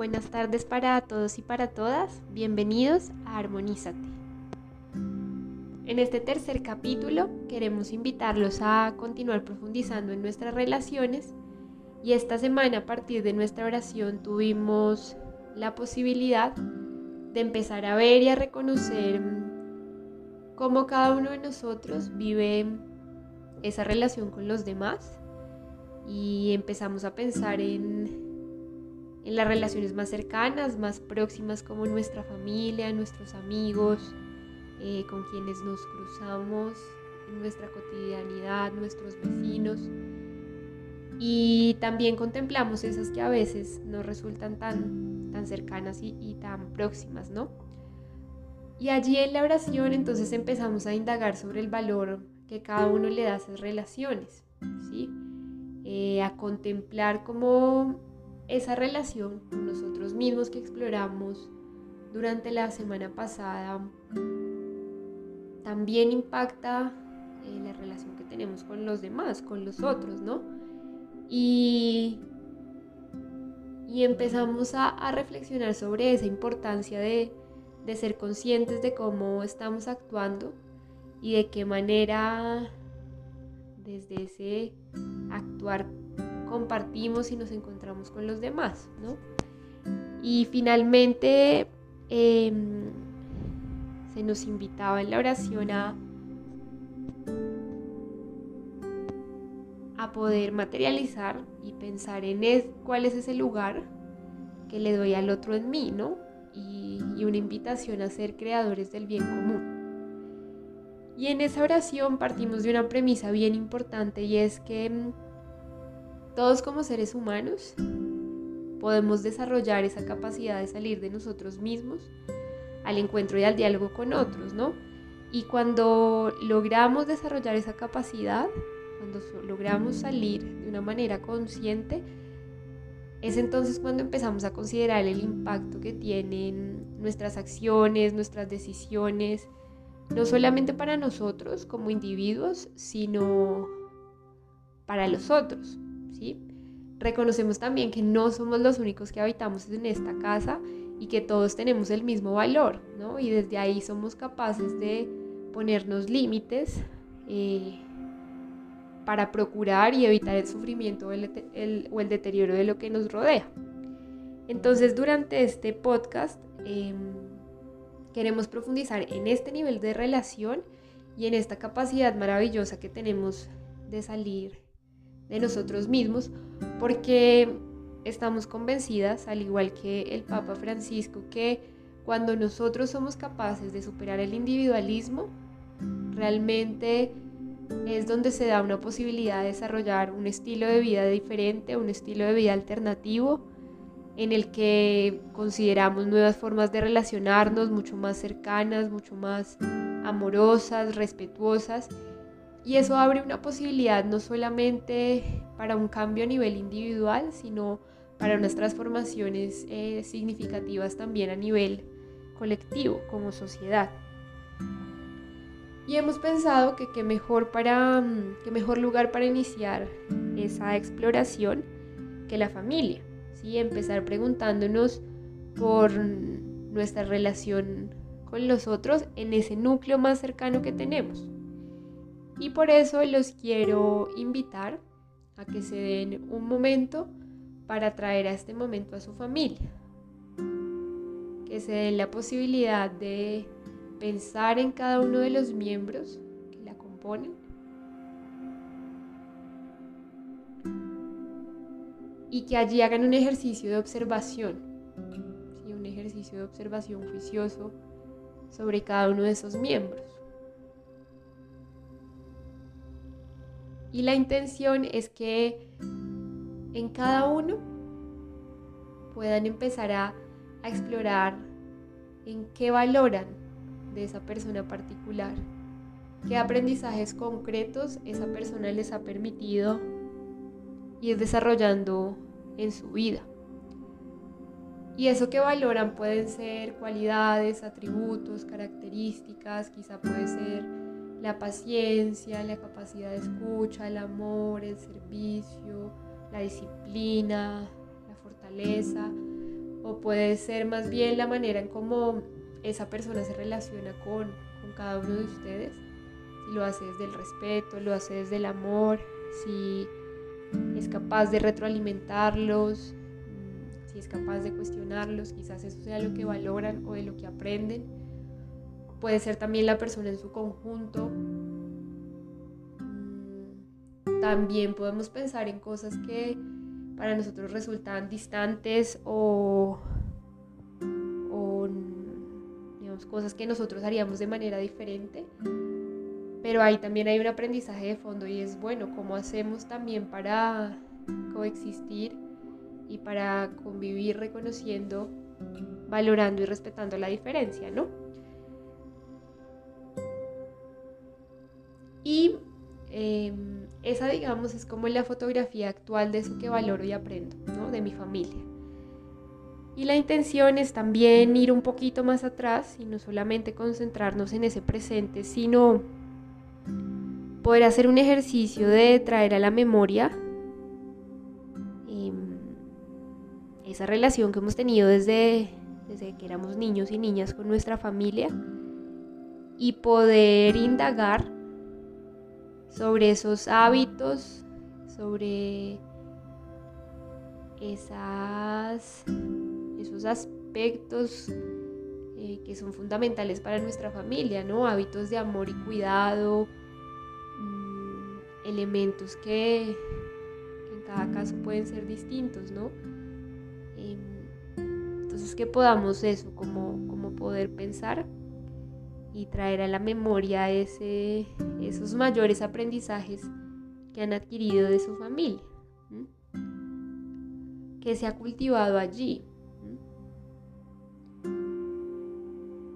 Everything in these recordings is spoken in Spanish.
Buenas tardes para todos y para todas. Bienvenidos a Armonízate. En este tercer capítulo queremos invitarlos a continuar profundizando en nuestras relaciones y esta semana a partir de nuestra oración tuvimos la posibilidad de empezar a ver y a reconocer cómo cada uno de nosotros vive esa relación con los demás y empezamos a pensar en en las relaciones más cercanas, más próximas como nuestra familia, nuestros amigos, eh, con quienes nos cruzamos en nuestra cotidianidad, nuestros vecinos. Y también contemplamos esas que a veces nos resultan tan, tan cercanas y, y tan próximas, ¿no? Y allí en la oración entonces empezamos a indagar sobre el valor que cada uno le da a esas relaciones, ¿sí? Eh, a contemplar cómo esa relación con nosotros mismos que exploramos durante la semana pasada también impacta eh, la relación que tenemos con los demás, con los otros, ¿no? Y, y empezamos a, a, reflexionar sobre esa importancia de, de ser conscientes de cómo estamos actuando y de qué manera desde ese actuar compartimos y nos encontramos con los demás, ¿no? Y finalmente em, se nos invitaba en la oración a, a poder materializar y pensar en cuál es ese lugar que le doy al otro en mí, ¿no? Y, y una invitación a ser creadores del bien común. Y en esa oración partimos de una premisa bien importante y es que todos como seres humanos podemos desarrollar esa capacidad de salir de nosotros mismos al encuentro y al diálogo con otros, ¿no? Y cuando logramos desarrollar esa capacidad, cuando logramos salir de una manera consciente, es entonces cuando empezamos a considerar el impacto que tienen nuestras acciones, nuestras decisiones, no solamente para nosotros como individuos, sino para los otros. Reconocemos también que no somos los únicos que habitamos en esta casa y que todos tenemos el mismo valor, ¿no? Y desde ahí somos capaces de ponernos límites eh, para procurar y evitar el sufrimiento o el, deterioro de lo que nos rodea. Entonces, durante este podcast em, queremos profundizar en este nivel de relación y en esta capacidad maravillosa que tenemos de salir de nosotros mismos, porque estamos convencidas, al igual que el Papa Francisco, que cuando nosotros somos capaces de superar el individualismo, realmente es donde se da una posibilidad de desarrollar un estilo de vida diferente, un estilo de vida alternativo, en el que consideramos nuevas formas de relacionarnos mucho más cercanas, mucho más amorosas, respetuosas y eso abre una posibilidad no solamente para un cambio a nivel individual, sino para unas transformaciones eh, significativas también a nivel colectivo, como sociedad. Y hemos pensado que qué mejor, para, mm, qué mejor lugar para iniciar esa exploración que la familia. ¿sí? Empezar preguntándonos por nuestra relación con los otros en ese núcleo más cercano que tenemos. Y por eso los quiero invitar a que se den un momento para traer a este momento a su familia. Que se den la posibilidad de pensar en cada uno de los miembros que la componen. Y que allí hagan un ejercicio de observación, un ejercicio de observación juicioso sobre cada uno de esos miembros. Y la intención es que en cada uno puedan empezar a, explorar en qué valoran de esa persona particular, qué aprendizajes concretos esa persona les ha permitido ir desarrollando en su vida. Y eso que valoran pueden ser cualidades, atributos, características, quizá puede ser la paciencia, la capacidad de escucha, el amor, el servicio, la disciplina, la fortaleza, o puede ser más bien la manera en cómo esa persona se relaciona con, con cada uno de ustedes. Si lo hace desde el respeto, lo hace desde el amor, si es capaz de retroalimentarlos, mm, si es capaz de cuestionarlos, quizás eso sea lo que valoran o de lo que aprenden. Puede ser también la persona en su conjunto. Mm, también podemos pensar en cosas que para nosotros resultan distantes o, digamos, cosas que nosotros haríamos de manera diferente. Pero ahí también hay un aprendizaje de fondo y es bueno, ¿cómo hacemos también para coexistir y para convivir reconociendo, valorando y respetando la diferencia, ¿no? Y em, esa, digamos, es como la fotografía actual de eso que valoro y aprendo, ¿no? De mi familia. Y la intención es también ir un poquito más atrás y no solamente concentrarnos en ese presente, sino poder hacer un ejercicio de traer a la memoria em, esa relación que hemos tenido desde, desde que éramos niños y niñas con nuestra familia y poder indagar sobre esos hábitos, sobre esas, esos aspectos eh, que son fundamentales para nuestra familia, ¿no? Hábitos de amor y cuidado, mm, elementos que, en cada caso pueden ser distintos, ¿no? Em, entonces que podamos eso, como, como poder pensar y traer a la memoria esos mayores aprendizajes que han adquirido de su familia, que se ha cultivado allí.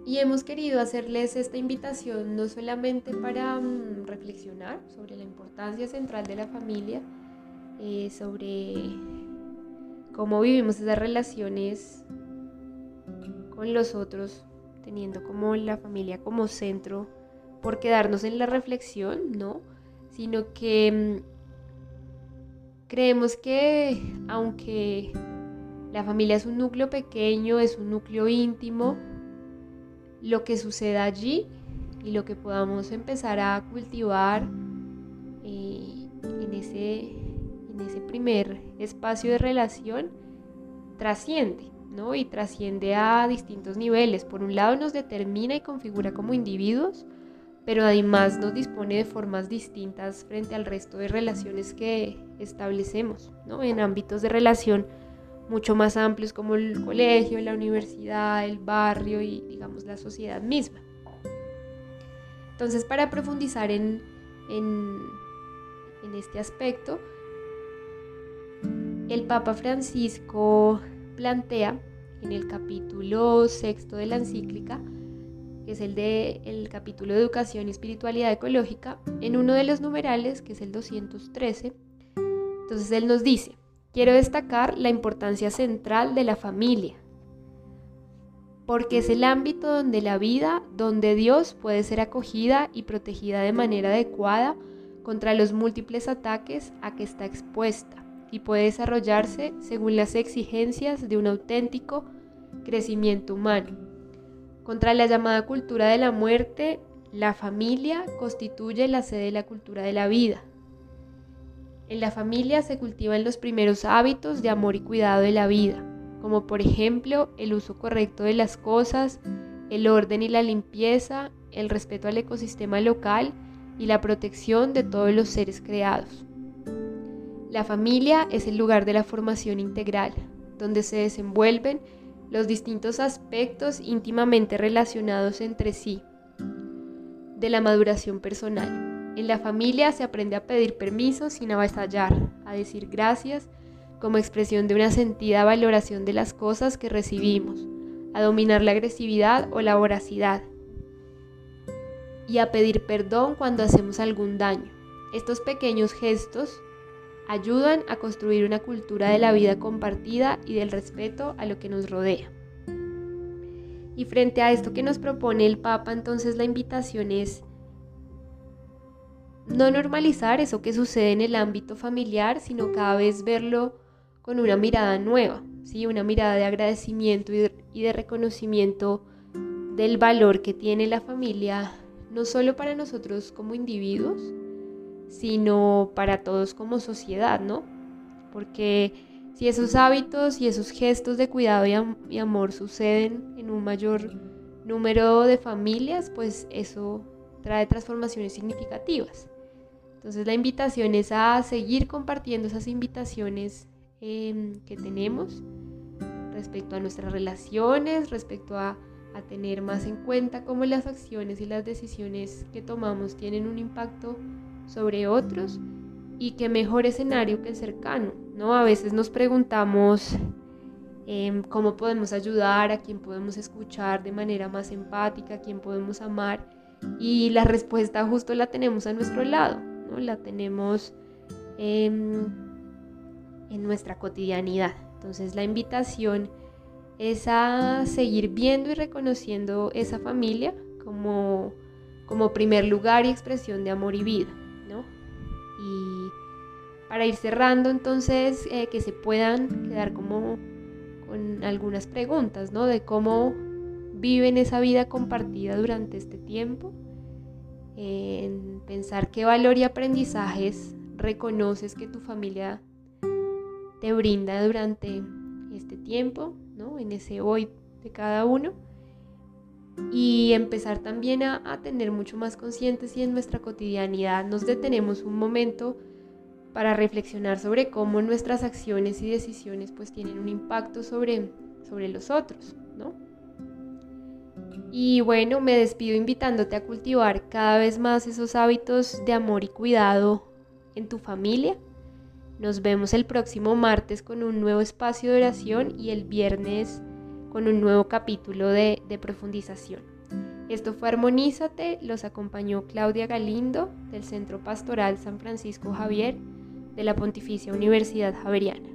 Y hemos querido hacerles esta invitación no solamente para mm, reflexionar sobre la importancia central de la familia, eh, sobre cómo vivimos esas relaciones con los otros teniendo como la familia como centro por quedarnos en la reflexión, ¿no? Sino que mm, creemos que aunque la familia es un núcleo pequeño, es un núcleo íntimo, lo que suceda allí y lo que podamos empezar a cultivar eh, en, ese, en ese primer espacio de relación trasciende. Y trasciende a distintos niveles. Por un lado nos determina y configura como individuos, pero además nos dispone de formas distintas frente al resto de relaciones que establecemos, ¿no? En ámbitos de relación mucho más amplios como el colegio, la universidad, el barrio y digamos la sociedad misma. Entonces, para profundizar en, en, en este aspecto, el Papa Francisco plantea en el capítulo sexto de la encíclica, que es el de el capítulo de educación y espiritualidad ecológica, en uno de los numerales, que es el 213. Entonces él nos dice, quiero destacar la importancia central de la familia, porque es el ámbito donde la vida, donde Dios puede ser acogida y protegida de manera adecuada contra los múltiples ataques a que está expuesta y puede desarrollarse según las exigencias de un auténtico crecimiento humano. Contra la llamada cultura de la muerte, la familia constituye la sede de la cultura de la vida. En la familia se cultivan los primeros hábitos de amor y cuidado de la vida, como por ejemplo el uso correcto de las cosas, el orden y la limpieza, el respeto al ecosistema local y la protección de todos los seres creados. La familia es el lugar de la formación integral, donde se desenvuelven los distintos aspectos íntimamente relacionados entre sí de la maduración personal. En la familia se aprende a pedir permiso sin avasallar, a decir gracias como expresión de una sentida valoración de las cosas que recibimos, a dominar la agresividad o la voracidad y a pedir perdón cuando hacemos algún daño. Estos pequeños gestos ayudan a construir una cultura de la vida compartida y del respeto a lo que nos rodea. Y frente a esto que nos propone el Papa, entonces la invitación es no normalizar eso que sucede en el ámbito familiar, sino cada vez verlo con una mirada nueva, ¿sí? una mirada de agradecimiento y de, reconocimiento del valor que tiene la familia, no solo para nosotros como individuos, sino para todos como sociedad, ¿no? Porque si esos hábitos y esos gestos de cuidado y, amor suceden en un mayor número de familias, pues eso trae transformaciones significativas. Entonces la invitación es a seguir compartiendo esas invitaciones em, que tenemos respecto a nuestras relaciones, respecto a, a tener más en cuenta cómo las acciones y las decisiones que tomamos tienen un impacto sobre otros y qué mejor escenario que el cercano, ¿no? A veces nos preguntamos em, cómo podemos ayudar, a quién podemos escuchar de manera más empática, a quién podemos amar y la respuesta justo la tenemos a nuestro lado, ¿no? La tenemos en nuestra cotidianidad. Entonces la invitación es a seguir viendo y reconociendo esa familia como, como primer lugar y expresión de amor y vida. Y para ir cerrando, entonces, eh, que se puedan quedar como con algunas preguntas, ¿no? De cómo viven esa vida compartida durante este tiempo, en pensar qué valor y aprendizajes reconoces que tu familia te brinda durante este tiempo, ¿no? En ese hoy de cada uno y empezar también a, tener mucho más conscientes si en nuestra cotidianidad nos detenemos un momento para reflexionar sobre cómo nuestras acciones y decisiones pues tienen un impacto sobre, sobre los otros, ¿no? Y bueno, me despido invitándote a cultivar cada vez más esos hábitos de amor y cuidado en tu familia. Nos vemos el próximo martes con un nuevo espacio de oración y el viernes con un nuevo capítulo de, profundización. Esto fue Armonízate, los acompañó Claudia Galindo del Centro Pastoral San Francisco Javier de la Pontificia Universidad Javeriana.